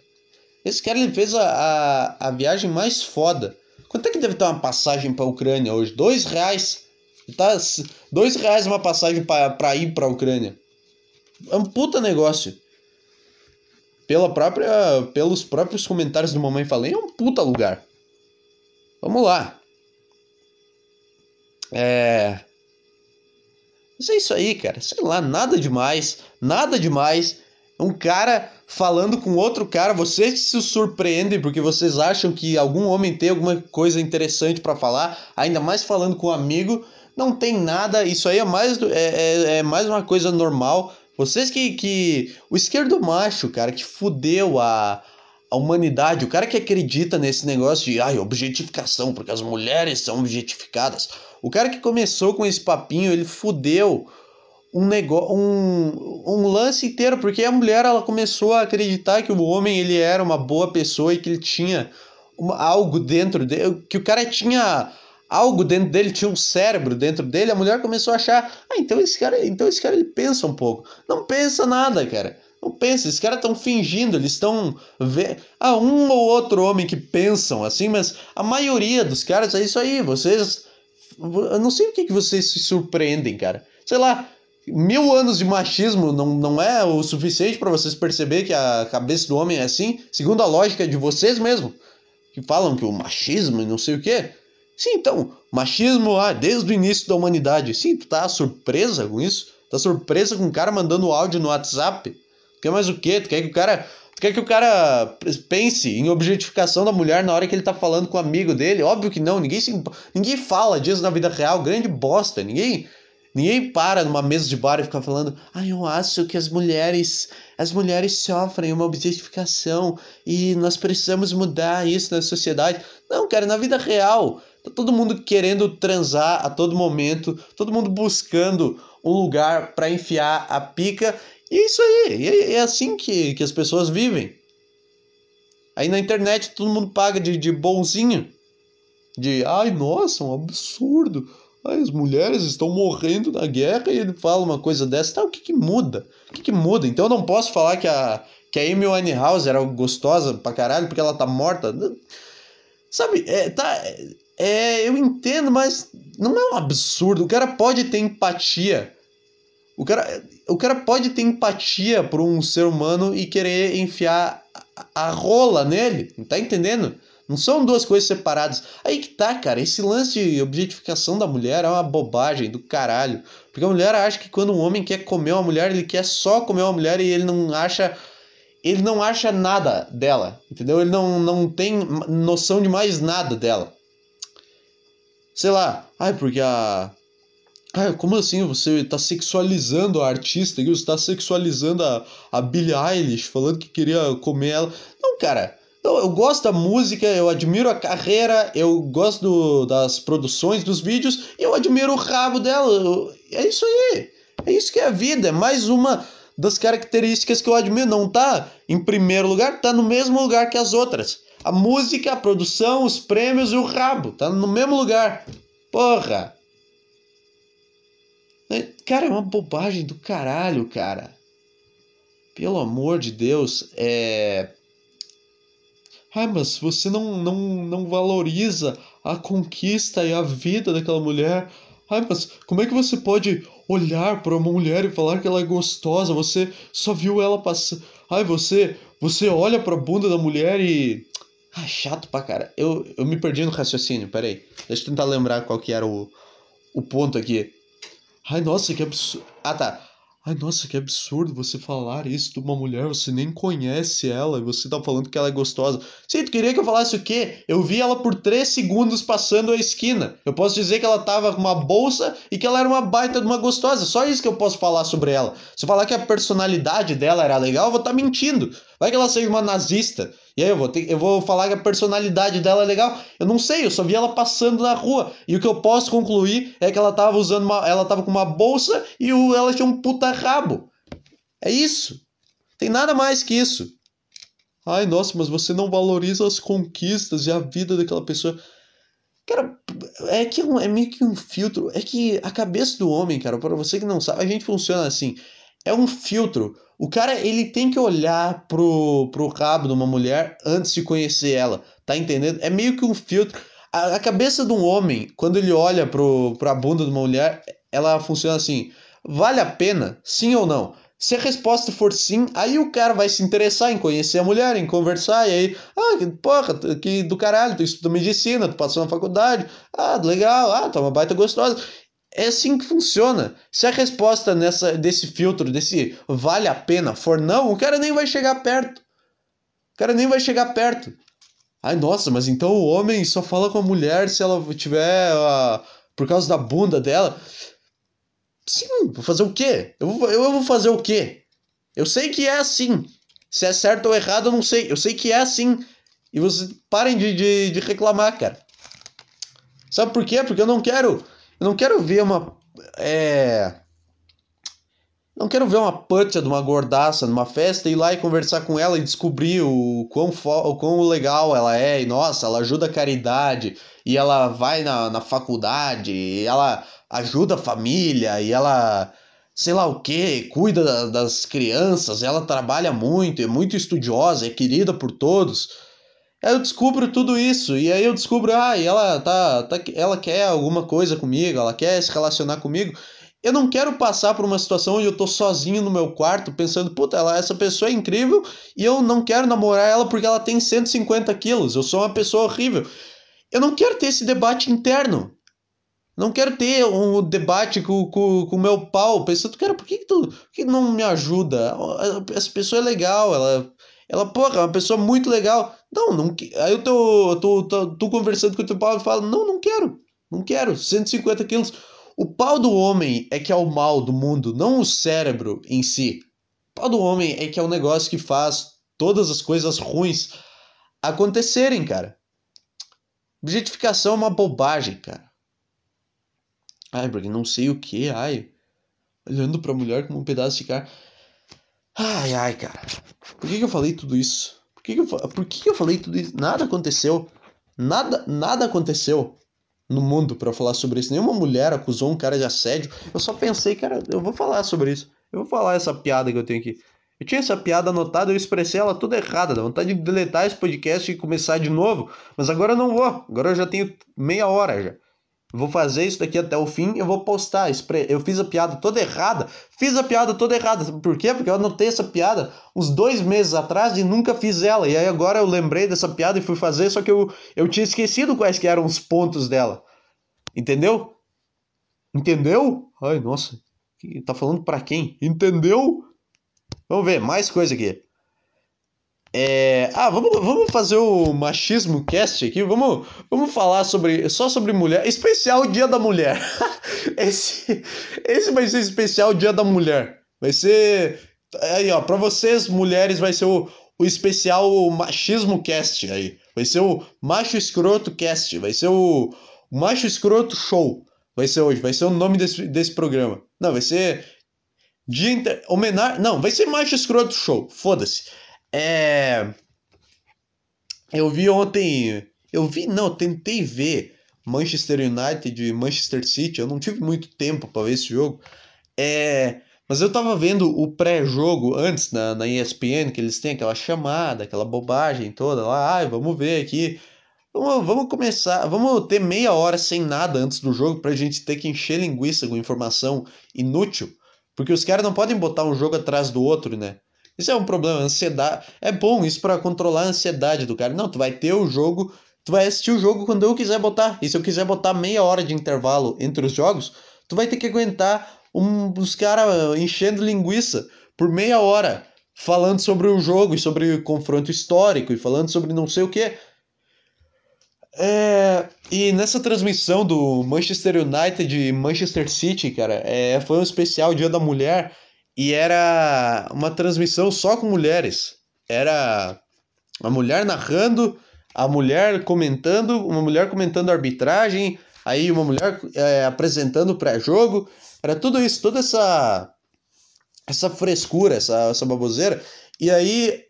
A: Esse cara ele fez a, a, a viagem mais foda. Quanto é que deve ter uma passagem pra Ucrânia hoje? Dois reais. Tá, dois reais uma passagem para ir pra Ucrânia. É um puta negócio. Pela própria, pelos próprios comentários do Mamãe Falei, é um puta lugar. Vamos lá. É. Mas é isso aí, cara. Sei lá, nada demais. Nada demais. Um cara falando com outro cara, vocês se surpreendem porque vocês acham que algum homem tem alguma coisa interessante para falar, ainda mais falando com um amigo. Não tem nada, isso aí é mais, é, é, é mais uma coisa normal. Vocês que, que. O esquerdo macho, cara, que fudeu a, a humanidade, o cara que acredita nesse negócio de ai, objetificação, porque as mulheres são objetificadas. O cara que começou com esse papinho, ele fudeu um negócio, um, um lance inteiro, porque a mulher ela começou a acreditar que o homem ele era uma boa pessoa e que ele tinha uma, algo dentro dele, que o cara tinha algo dentro dele, tinha um cérebro dentro dele, a mulher começou a achar, ah, então esse cara, então esse cara ele pensa um pouco. Não pensa nada, cara. Não pensa, esses caras estão fingindo, eles estão. Ah, um ou outro homem que pensam assim, mas a maioria dos caras é isso aí. Vocês. Eu não sei o que, que vocês se surpreendem, cara. Sei lá, mil anos de machismo não, não é o suficiente para vocês perceber que a cabeça do homem é assim, segundo a lógica de vocês mesmo, que falam que o machismo e não sei o que. Sim, então, machismo ah, desde o início da humanidade. Sim, tu tá surpresa com isso? Tá surpresa com um cara mandando áudio no WhatsApp? Tu quer mais o quê? Tu quer que o cara. Tu quer que o cara pense em objetificação da mulher na hora que ele tá falando com o amigo dele? Óbvio que não, ninguém, se, ninguém fala disso na vida real, grande bosta. Ninguém, ninguém para numa mesa de bar e fica falando, ah, eu acho que as mulheres, as mulheres sofrem uma objetificação e nós precisamos mudar isso na sociedade. Não, cara, na vida real, tá todo mundo querendo transar a todo momento, todo mundo buscando um lugar para enfiar a pica e é isso aí, é, é assim que, que as pessoas vivem. Aí na internet todo mundo paga de, de bonzinho. De, ai, nossa, um absurdo. As mulheres estão morrendo na guerra e ele fala uma coisa dessa. Tá, o que que muda? O que que muda? Então eu não posso falar que a, que a Amy Winehouse era gostosa pra caralho porque ela tá morta. Sabe, é, tá... É, eu entendo, mas não é um absurdo. O cara pode ter empatia o cara, o cara pode ter empatia por um ser humano e querer enfiar a, rola nele, tá entendendo? Não são duas coisas separadas. Aí que tá, cara. Esse lance de objetificação da mulher é uma bobagem do caralho. Porque a mulher acha que quando um homem quer comer uma mulher, ele quer só comer uma mulher e ele não acha. Ele não acha nada dela. Entendeu? Ele não, não tem noção de mais nada dela. Sei lá. Ai, porque a. Ah, como assim? Você está sexualizando a artista, você está sexualizando a, a Billie Eilish, falando que queria comer ela. Não, cara. Eu, eu gosto da música, eu admiro a carreira, eu gosto do, das produções, dos vídeos, e eu admiro o rabo dela. Eu, é isso aí. É isso que é a vida. É mais uma das características que eu admiro. Não tá em primeiro lugar, tá no mesmo lugar que as outras. A música, a produção, os prêmios e o rabo. Tá no mesmo lugar. Porra! Cara, é uma bobagem do caralho, cara. Pelo amor de Deus, é. Ai, mas você não, não, não valoriza a conquista e a vida daquela mulher. Ai, mas como é que você pode olhar para uma mulher e falar que ela é gostosa? Você só viu ela passar. Ai, você, você olha para a bunda da mulher e ah, chato pra cara. Eu, eu me perdi no raciocínio, peraí. Deixa eu tentar lembrar qual que era o, o ponto aqui. Ai, nossa, que absurdo. Ah, tá. Ai, nossa, que absurdo você falar isso de uma mulher, você nem conhece ela e você tá falando que ela é gostosa. Sim, tu queria que eu falasse o quê? Eu vi ela por 3 segundos passando a esquina. Eu posso dizer que ela tava com uma bolsa e que ela era uma baita de uma gostosa. Só isso que eu posso falar sobre ela. Se eu falar que a personalidade dela era legal, eu vou estar tá mentindo. Vai que ela seja uma nazista. E aí eu vou, ter, eu vou falar que a personalidade dela é legal. Eu não sei, eu só vi ela passando na rua. E o que eu posso concluir é que ela tava usando uma. Ela tava com uma bolsa e o, ela tinha um puta rabo. É isso. Tem nada mais que isso. Ai, nossa, mas você não valoriza as conquistas e a vida daquela pessoa. Cara, é que é, é meio que um filtro. É que a cabeça do homem, cara, para você que não sabe, a gente funciona assim. É um filtro. O cara, ele tem que olhar pro, pro rabo de uma mulher antes de conhecer ela. Tá entendendo? É meio que um filtro. A, a cabeça de um homem, quando ele olha pro, pra bunda de uma mulher, ela funciona assim. Vale a pena? Sim ou não? Se a resposta for sim, aí o cara vai se interessar em conhecer a mulher, em conversar, e aí, ah, que porra, que do caralho, tu estuda medicina, tu passou na faculdade, ah, legal, ah, tá uma baita gostosa. É assim que funciona. Se a resposta nessa, desse filtro, desse vale a pena, for não, o cara nem vai chegar perto. O cara nem vai chegar perto. Ai, nossa, mas então o homem só fala com a mulher se ela tiver. Uh, por causa da bunda dela. Sim, vou fazer o quê? Eu vou, eu vou fazer o quê? Eu sei que é assim. Se é certo ou errado, eu não sei. Eu sei que é assim. E vocês parem de, de, de reclamar, cara. Sabe por quê? Porque eu não quero. Eu não quero ver uma. É. Não quero ver uma putza de uma gordaça numa festa e ir lá e conversar com ela e descobrir o quão, o quão legal ela é. E nossa, ela ajuda a caridade. E ela vai na, na faculdade. E ela ajuda a família e ela sei lá o que, cuida das crianças, ela trabalha muito, é muito estudiosa, é querida por todos. Aí eu descubro tudo isso, e aí eu descubro, ah, e ela tá, tá ela quer alguma coisa comigo, ela quer se relacionar comigo. Eu não quero passar por uma situação onde eu tô sozinho no meu quarto pensando, puta, ela, essa pessoa é incrível e eu não quero namorar ela porque ela tem 150 quilos, eu sou uma pessoa horrível. Eu não quero ter esse debate interno. Não quero ter um debate com o com, com meu pau, pensando, cara, por que, que tu que não me ajuda? Essa pessoa é legal, ela, ela, porra, é uma pessoa muito legal. Não, não aí eu tô, tô, tô, tô conversando com o teu pau e falo, não, não quero, não quero, 150 quilos. O pau do homem é que é o mal do mundo, não o cérebro em si. O pau do homem é que é o negócio que faz todas as coisas ruins acontecerem, cara. Objetificação é uma bobagem, cara. Ai, porque não sei o que, ai. Olhando pra mulher como um pedaço de carne. Ai, ai, cara. Por que, que eu falei tudo isso? Por que, que, eu, por que, que eu falei tudo isso? Nada aconteceu. Nada, nada aconteceu no mundo para falar sobre isso. Nenhuma mulher acusou um cara de assédio. Eu só pensei, cara, eu vou falar sobre isso. Eu vou falar essa piada que eu tenho aqui. Eu tinha essa piada anotada, eu expressei ela toda errada. Dá vontade de deletar esse podcast e começar de novo. Mas agora eu não vou. Agora eu já tenho meia hora já. Vou fazer isso daqui até o fim eu vou postar. Eu fiz a piada toda errada. Fiz a piada toda errada. Por quê? Porque eu anotei essa piada uns dois meses atrás e nunca fiz ela. E aí agora eu lembrei dessa piada e fui fazer, só que eu, eu tinha esquecido quais que eram os pontos dela. Entendeu? Entendeu? Ai, nossa. Tá falando para quem? Entendeu? Vamos ver, mais coisa aqui. É... Ah, vamos, vamos fazer o machismo cast aqui. Vamos, vamos falar sobre só sobre mulher. Especial Dia da Mulher. esse, esse vai ser especial Dia da Mulher. Vai ser. Aí, ó, pra vocês, mulheres, vai ser o, o especial machismo cast aí. Vai ser o macho escroto cast. Vai ser o, o macho escroto show. Vai ser hoje. Vai ser o nome desse, desse programa. Não, vai ser. Dia inter... homenagem. Não, vai ser macho escroto show. Foda-se. É. Eu vi ontem. Eu vi, não, tentei ver Manchester United e Manchester City. Eu não tive muito tempo para ver esse jogo. É, mas eu tava vendo o pré-jogo antes na, na ESPN, que eles têm aquela chamada, aquela bobagem toda lá. Ai, vamos ver aqui. Vamos, vamos começar, vamos ter meia hora sem nada antes do jogo pra gente ter que encher linguiça com informação inútil. Porque os caras não podem botar um jogo atrás do outro, né? Isso é um problema, ansiedade. É bom isso para controlar a ansiedade do cara. Não, tu vai ter o jogo, tu vai assistir o jogo quando eu quiser botar. E se eu quiser botar meia hora de intervalo entre os jogos, tu vai ter que aguentar um, os caras enchendo linguiça por meia hora, falando sobre o jogo e sobre o confronto histórico e falando sobre não sei o que. É, e nessa transmissão do Manchester United e Manchester City, cara, é, foi um especial Dia da Mulher e era uma transmissão só com mulheres. Era a mulher narrando, a mulher comentando, uma mulher comentando a arbitragem, aí uma mulher é, apresentando o pré-jogo. Era tudo isso, toda essa essa frescura, essa, essa baboseira. E aí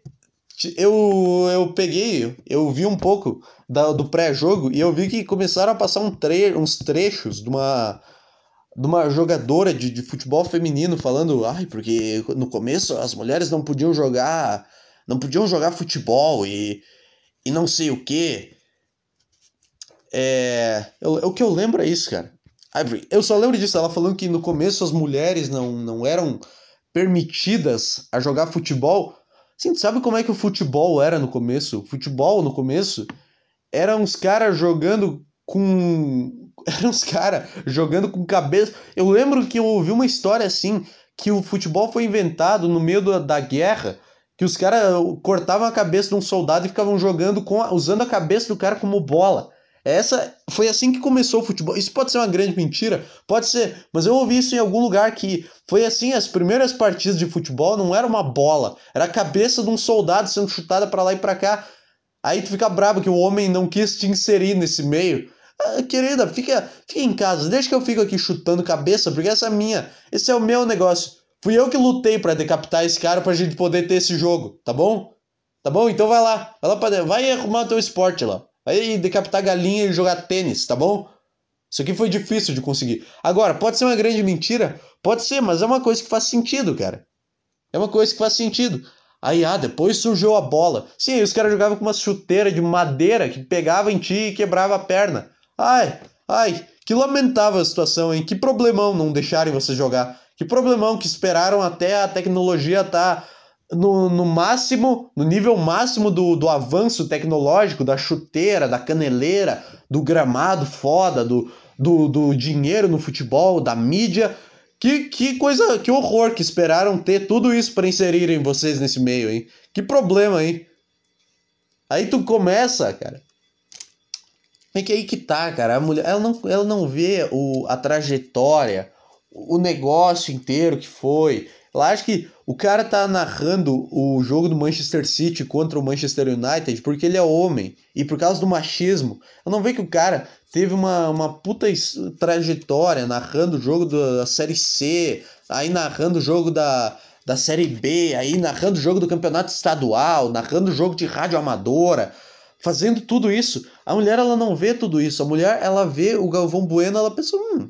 A: eu, eu peguei, eu vi um pouco da, do pré-jogo e eu vi que começaram a passar um tre uns trechos de uma, de uma jogadora de, de futebol feminino falando, ai, porque no começo as mulheres não podiam jogar, não podiam jogar futebol e, e não sei o que. É, o que eu lembro é isso, cara. Eu só lembro disso, ela falando que no começo as mulheres não, não eram permitidas a jogar futebol Sim, sabe como é que o futebol era no começo? O futebol no começo era uns caras jogando com. Eram uns caras jogando com cabeça. Eu lembro que eu ouvi uma história assim: que o futebol foi inventado no meio da, da guerra, que os caras cortavam a cabeça de um soldado e ficavam jogando com usando a cabeça do cara como bola. Essa foi assim que começou o futebol. Isso pode ser uma grande mentira, pode ser, mas eu ouvi isso em algum lugar que foi assim, as primeiras partidas de futebol não era uma bola, era a cabeça de um soldado sendo chutada para lá e para cá. Aí tu fica bravo que o homem não quis te inserir nesse meio. Ah, querida, fica, fica em casa, deixa que eu fico aqui chutando cabeça, porque essa é minha, esse é o meu negócio. Fui eu que lutei para decapitar esse cara pra gente poder ter esse jogo, tá bom? Tá bom? Então vai lá, vai lá pra vai arrumar teu esporte lá. Vai decapitar galinha e jogar tênis, tá bom? Isso aqui foi difícil de conseguir. Agora, pode ser uma grande mentira? Pode ser, mas é uma coisa que faz sentido, cara. É uma coisa que faz sentido. Aí, ah, depois surgiu a bola. Sim, os caras jogavam com uma chuteira de madeira que pegava em ti e quebrava a perna. Ai, ai, que lamentável a situação, hein? Que problemão não deixarem você jogar. Que problemão que esperaram até a tecnologia tá no, no máximo, no nível máximo do, do avanço tecnológico, da chuteira, da caneleira, do gramado foda, do, do, do dinheiro no futebol, da mídia. Que, que coisa, que horror que esperaram ter tudo isso para inserirem vocês nesse meio, hein? Que problema, hein? Aí tu começa, cara. É que aí que tá, cara. A mulher, ela não, ela não vê o, a trajetória, o negócio inteiro que foi. Eu acho que o cara tá narrando o jogo do Manchester City contra o Manchester United porque ele é homem e por causa do machismo. Eu não vejo que o cara teve uma, uma puta trajetória narrando o jogo da Série C, aí narrando o jogo da, da Série B, aí narrando o jogo do campeonato estadual, narrando o jogo de rádio amadora, fazendo tudo isso. A mulher ela não vê tudo isso. A mulher ela vê o Galvão Bueno, ela pensa, hum,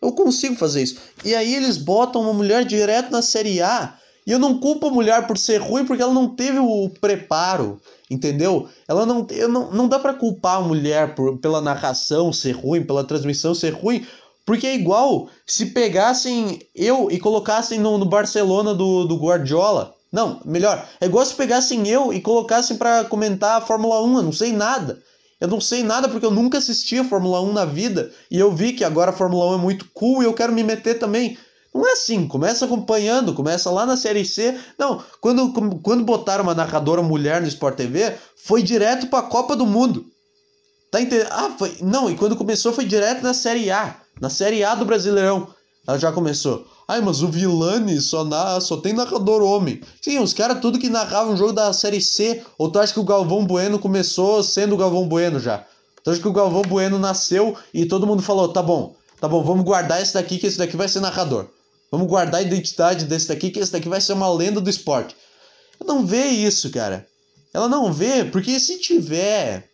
A: eu consigo fazer isso. E aí eles botam uma mulher direto na Série A e eu não culpo a mulher por ser ruim porque ela não teve o preparo, entendeu? Ela não, eu não, não dá para culpar a mulher por, pela narração ser ruim, pela transmissão ser ruim, porque é igual se pegassem eu e colocassem no, no Barcelona do, do Guardiola. Não, melhor, é igual se pegassem eu e colocassem para comentar a Fórmula 1, eu não sei nada. Eu não sei nada porque eu nunca assisti a Fórmula 1 na vida e eu vi que agora a Fórmula 1 é muito cool e eu quero me meter também. Não é assim, começa acompanhando, começa lá na Série C. Não, quando, quando botaram uma narradora mulher no Sport TV, foi direto para a Copa do Mundo. Tá entendendo? Ah, foi. Não, e quando começou foi direto na Série A. Na Série A do Brasileirão. Ela já começou. Ai, mas o Vilani só, na, só tem narrador homem. Sim, os caras tudo que narravam um jogo da Série C. Ou tu acha que o Galvão Bueno começou sendo o Galvão Bueno já? Tu acha que o Galvão Bueno nasceu e todo mundo falou: tá bom, tá bom, vamos guardar esse daqui, que esse daqui vai ser narrador. Vamos guardar a identidade desse daqui, que esse daqui vai ser uma lenda do esporte. Ela não vê isso, cara. Ela não vê, porque se tiver.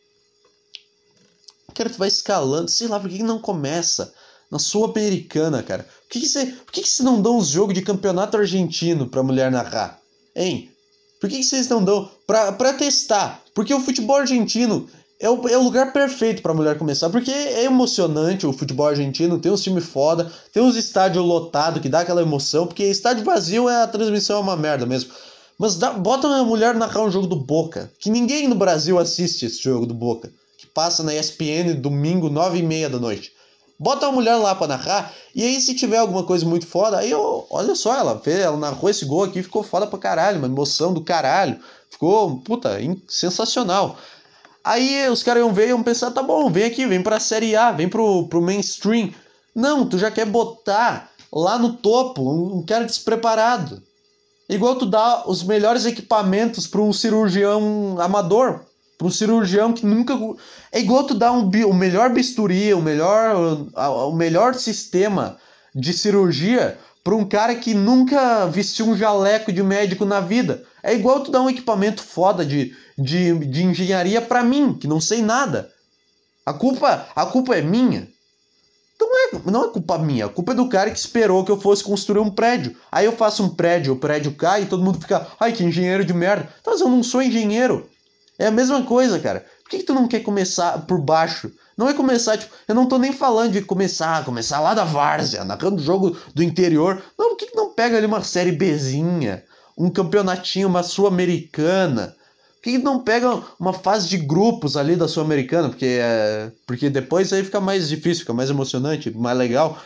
A: Cara, tu vai escalando, sei lá, por que não começa na Sul-Americana, cara? Por que, você, por que, que não dão os jogos de campeonato argentino pra mulher narrar? Hein? Por que, vocês não dão? Pra, pra testar. Porque o futebol argentino é o, é o lugar perfeito pra mulher começar. Porque é emocionante o futebol argentino, tem uns times foda, tem uns estádios lotados que dá aquela emoção. Porque estádio vazio é a transmissão é uma merda mesmo. Mas dá, bota uma mulher narrar um jogo do Boca. Que ninguém no Brasil assiste esse jogo do Boca. Que passa na ESPN domingo, nove e meia da noite. Bota uma mulher lá pra narrar. E aí, se tiver alguma coisa muito foda, aí eu, olha só, ela fez, ela narrou esse gol aqui, ficou foda pra caralho, uma emoção do caralho. Ficou, puta, sensacional. Aí os caras iam ver e iam pensar, tá bom, vem aqui, vem pra Série A, vem pro, pro mainstream. Não, tu já quer botar lá no topo um, um cara despreparado. Igual tu dá os melhores equipamentos para um cirurgião amador, para cirurgião que nunca. É igual tu dar um, o melhor bisturi, o melhor, o melhor sistema de cirurgia para um cara que nunca vestiu um jaleco de médico na vida. É igual tu dar um equipamento foda de, de, de engenharia para mim, que não sei nada. A culpa, a culpa é minha. Então é, não é culpa minha, a culpa é do cara que esperou que eu fosse construir um prédio. Aí eu faço um prédio, o prédio cai e todo mundo fica, ai que engenheiro de merda. Então, mas eu não sou engenheiro. É a mesma coisa, cara. Por que, que tu não quer começar por baixo? Não é começar, tipo, eu não tô nem falando de começar, começar lá da várzea, narrando jogo do interior. Não, por que, que não pega ali uma série Bzinha? Um campeonatinho, uma sul-americana? Por que, que não pega uma fase de grupos ali da Sul-Americana? Porque, é, porque depois aí fica mais difícil, fica mais emocionante, mais legal.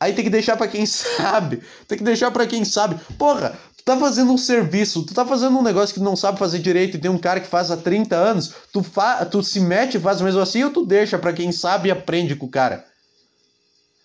A: Aí tem que deixar para quem sabe. Tem que deixar para quem sabe. Porra, tá fazendo um serviço, tu tá fazendo um negócio que não sabe fazer direito e tem um cara que faz há 30 anos, tu, fa tu se mete e faz mesmo assim ou tu deixa para quem sabe e aprende com o cara?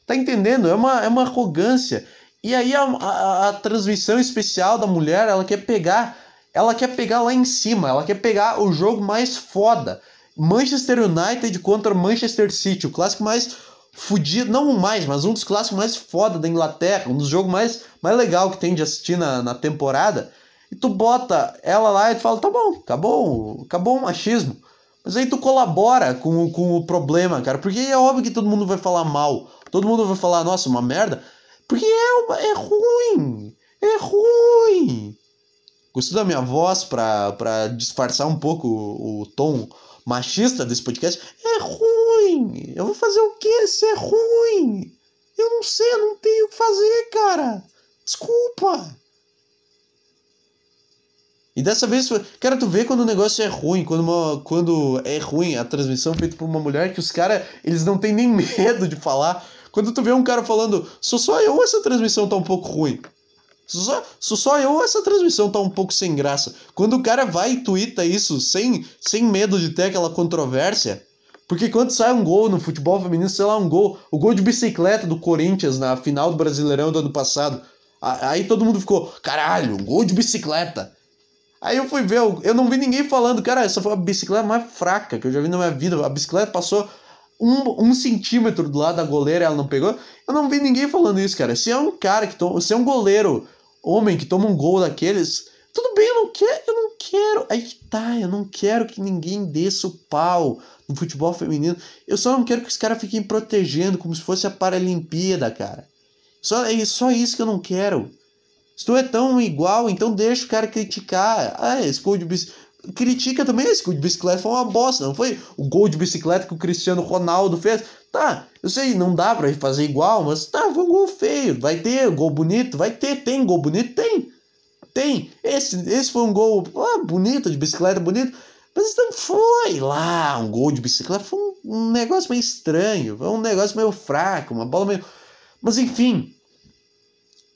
A: Tá entendendo? É uma, é uma arrogância. E aí a, a, a transmissão especial da mulher, ela quer pegar ela quer pegar lá em cima, ela quer pegar o jogo mais foda. Manchester United contra Manchester City, o clássico mais fudido, não mais, mas um dos clássicos mais foda da Inglaterra, um dos jogos mais, mais legal que tem de assistir na, na temporada. E tu bota ela lá e tu fala, tá bom, acabou, acabou o machismo. Mas aí tu colabora com, com o problema, cara. Porque é óbvio que todo mundo vai falar mal. Todo mundo vai falar, nossa, uma merda. Porque é, é ruim. É ruim. Gostou da minha voz para disfarçar um pouco o, o, tom machista desse podcast? É ruim! Eu vou fazer o quê se é ruim? Eu não sei, eu não tenho o que fazer, cara! Desculpa! E dessa vez, cara, tu vê quando o negócio é ruim, quando, uma, quando é ruim a transmissão feita por uma mulher, que os caras, eles não têm nem medo de falar. Quando tu vê um cara falando, sou só eu essa transmissão tá um pouco ruim? Só, só eu essa transmissão tá um pouco sem graça. Quando o cara vai e twitta isso sem, sem medo de ter aquela controvérsia. Porque quando sai um gol no futebol feminino, sei lá, um gol, o gol de bicicleta do Corinthians na final do Brasileirão do ano passado. Aí todo mundo ficou, caralho, um gol de bicicleta. Aí eu fui ver, eu não vi ninguém falando, cara, essa foi a bicicleta mais fraca que eu já vi na minha vida. A bicicleta passou um, um centímetro do lado da goleira ela não pegou. Eu não vi ninguém falando isso, cara. Se é um cara que toma. Se é um goleiro homem que toma um gol daqueles. Tudo bem, eu não quero, eu não quero. Aí que tá, eu não quero que ninguém desça o pau no futebol feminino. Eu só não quero que os caras fiquem protegendo como se fosse a Paralimpíada, cara. Só, é só isso que eu não quero. Se tu é tão igual, então deixa o cara criticar. Ah, esse gol de bicicleta. Critica também esse gol de bicicleta foi uma bosta, não foi o gol de bicicleta que o Cristiano Ronaldo fez. Tá, eu sei, não dá pra fazer igual, mas tá, foi um gol feio. Vai ter gol bonito? Vai ter. Tem gol bonito? Tem. Tem. Esse, esse foi um gol ah, bonito, de bicicleta bonito. Mas não foi lá um gol de bicicleta. Foi um, um negócio meio estranho. Foi um negócio meio fraco, uma bola meio. Mas enfim.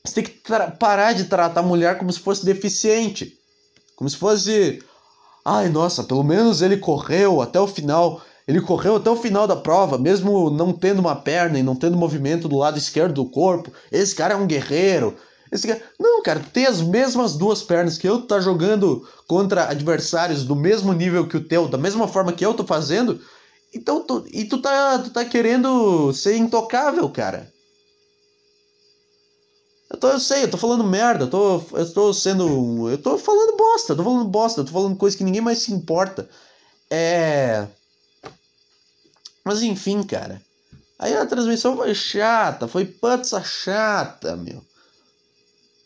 A: Você tem que parar de tratar a mulher como se fosse deficiente. Como se fosse. Ai, nossa, pelo menos ele correu até o final. Ele correu até o final da prova, mesmo não tendo uma perna e não tendo movimento do lado esquerdo do corpo. Esse cara é um guerreiro. Esse cara... Não, cara, tem as mesmas duas pernas que eu, tá jogando contra adversários do mesmo nível que o teu, da mesma forma que eu tô fazendo. Então, tu... e tu tá, tu tá querendo ser intocável, cara. Eu, tô, eu sei, eu tô falando merda, eu tô, eu tô sendo. Eu tô falando bosta, eu tô falando bosta, eu tô falando coisa que ninguém mais se importa. É. Mas enfim, cara. Aí a transmissão foi chata, foi putza chata, meu.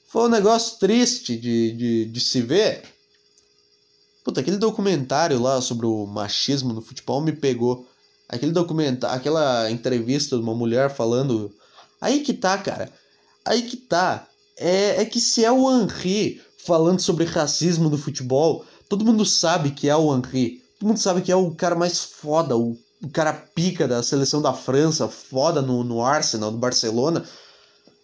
A: Foi um negócio triste de, de, de se ver. Puta, aquele documentário lá sobre o machismo no futebol me pegou. Aquele documentário, aquela entrevista de uma mulher falando. Aí que tá, cara. Aí que tá. É, é que se é o Henri falando sobre racismo no futebol, todo mundo sabe que é o Henri. Todo mundo sabe que é o cara mais foda, o, o cara pica da seleção da França, foda no, no Arsenal, no Barcelona.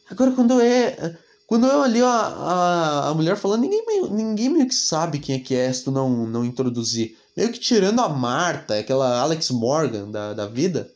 A: Agora, quando é. Quando eu ali a, a, a mulher falando, ninguém meio, ninguém meio que sabe quem é que é se tu não, não introduzir. Meio que tirando a Marta, aquela Alex Morgan da, da vida.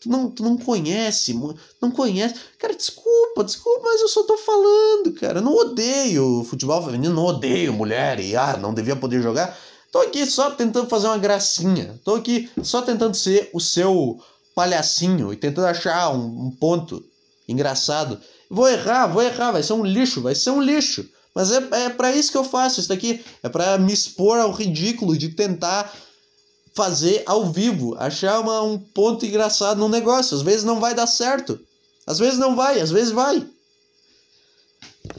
A: Tu não, tu não conhece, não conhece. Cara, desculpa, desculpa, mas eu só tô falando, cara. Eu não odeio futebol feminino, não odeio mulher e ah, não devia poder jogar. Tô aqui só tentando fazer uma gracinha. Tô aqui só tentando ser o seu palhacinho e tentando achar um, um ponto engraçado. Vou errar, vou errar, vai ser um lixo, vai ser um lixo. Mas é, é para isso que eu faço isso daqui. É para me expor ao ridículo de tentar fazer ao vivo, achar uma, um ponto engraçado no negócio. Às vezes não vai dar certo. Às vezes não vai, às vezes vai.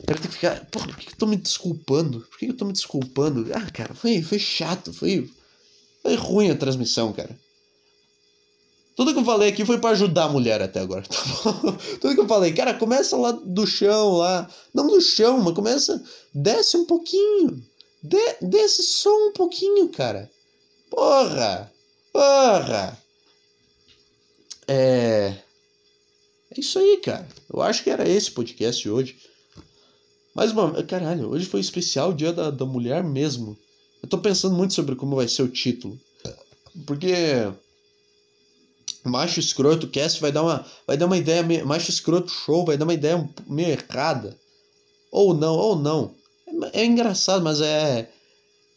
A: Quero ter que ficar. Porra, por que eu tô me desculpando? Por que eu tô me desculpando? Ah, cara, foi, foi chato, foi. Foi ruim a transmissão, cara. Tudo que eu falei aqui foi para ajudar a mulher até agora, tá bom? Tudo que eu falei, cara, começa lá do chão, lá. Não do chão, mas começa. Desce um pouquinho. De, desce só um pouquinho, cara. Porra! Porra! É. É isso aí, cara. Eu acho que era esse podcast hoje. Mas, mano, caralho, hoje foi especial dia da, da mulher mesmo. Eu tô pensando muito sobre como vai ser o título. Porque Macho Escroto Cast vai dar uma, vai dar uma ideia. Macho Escroto Show vai dar uma ideia meio errada. Ou não, ou não. É, é engraçado, mas é.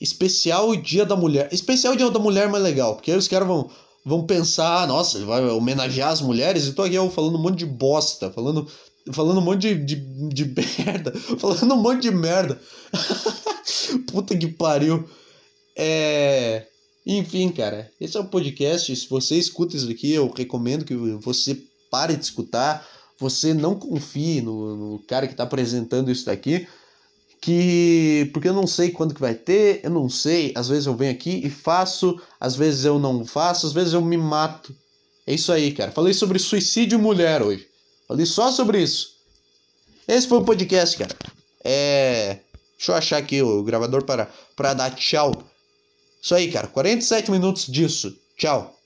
A: Especial Dia da Mulher. Especial Dia da Mulher é mais legal, porque aí os caras vão, vão pensar, nossa, vai homenagear as mulheres, e tô aqui eu falando um monte de bosta, falando, falando um monte de, de, de merda, falando um monte de merda. Puta que pariu. É. Enfim, cara, esse é o podcast. Se você escuta isso aqui, eu recomendo que você pare de escutar. Você não confie no, no cara que está apresentando isso daqui. Que. Porque eu não sei quando que vai ter, eu não sei. Às vezes eu venho aqui e faço, às vezes eu não faço, às vezes eu me mato. É isso aí, cara. Falei sobre suicídio mulher hoje. Falei só sobre isso. Esse foi o podcast, cara. É. Deixa eu achar aqui o gravador para, para dar tchau. Isso aí, cara. 47 minutos disso. Tchau.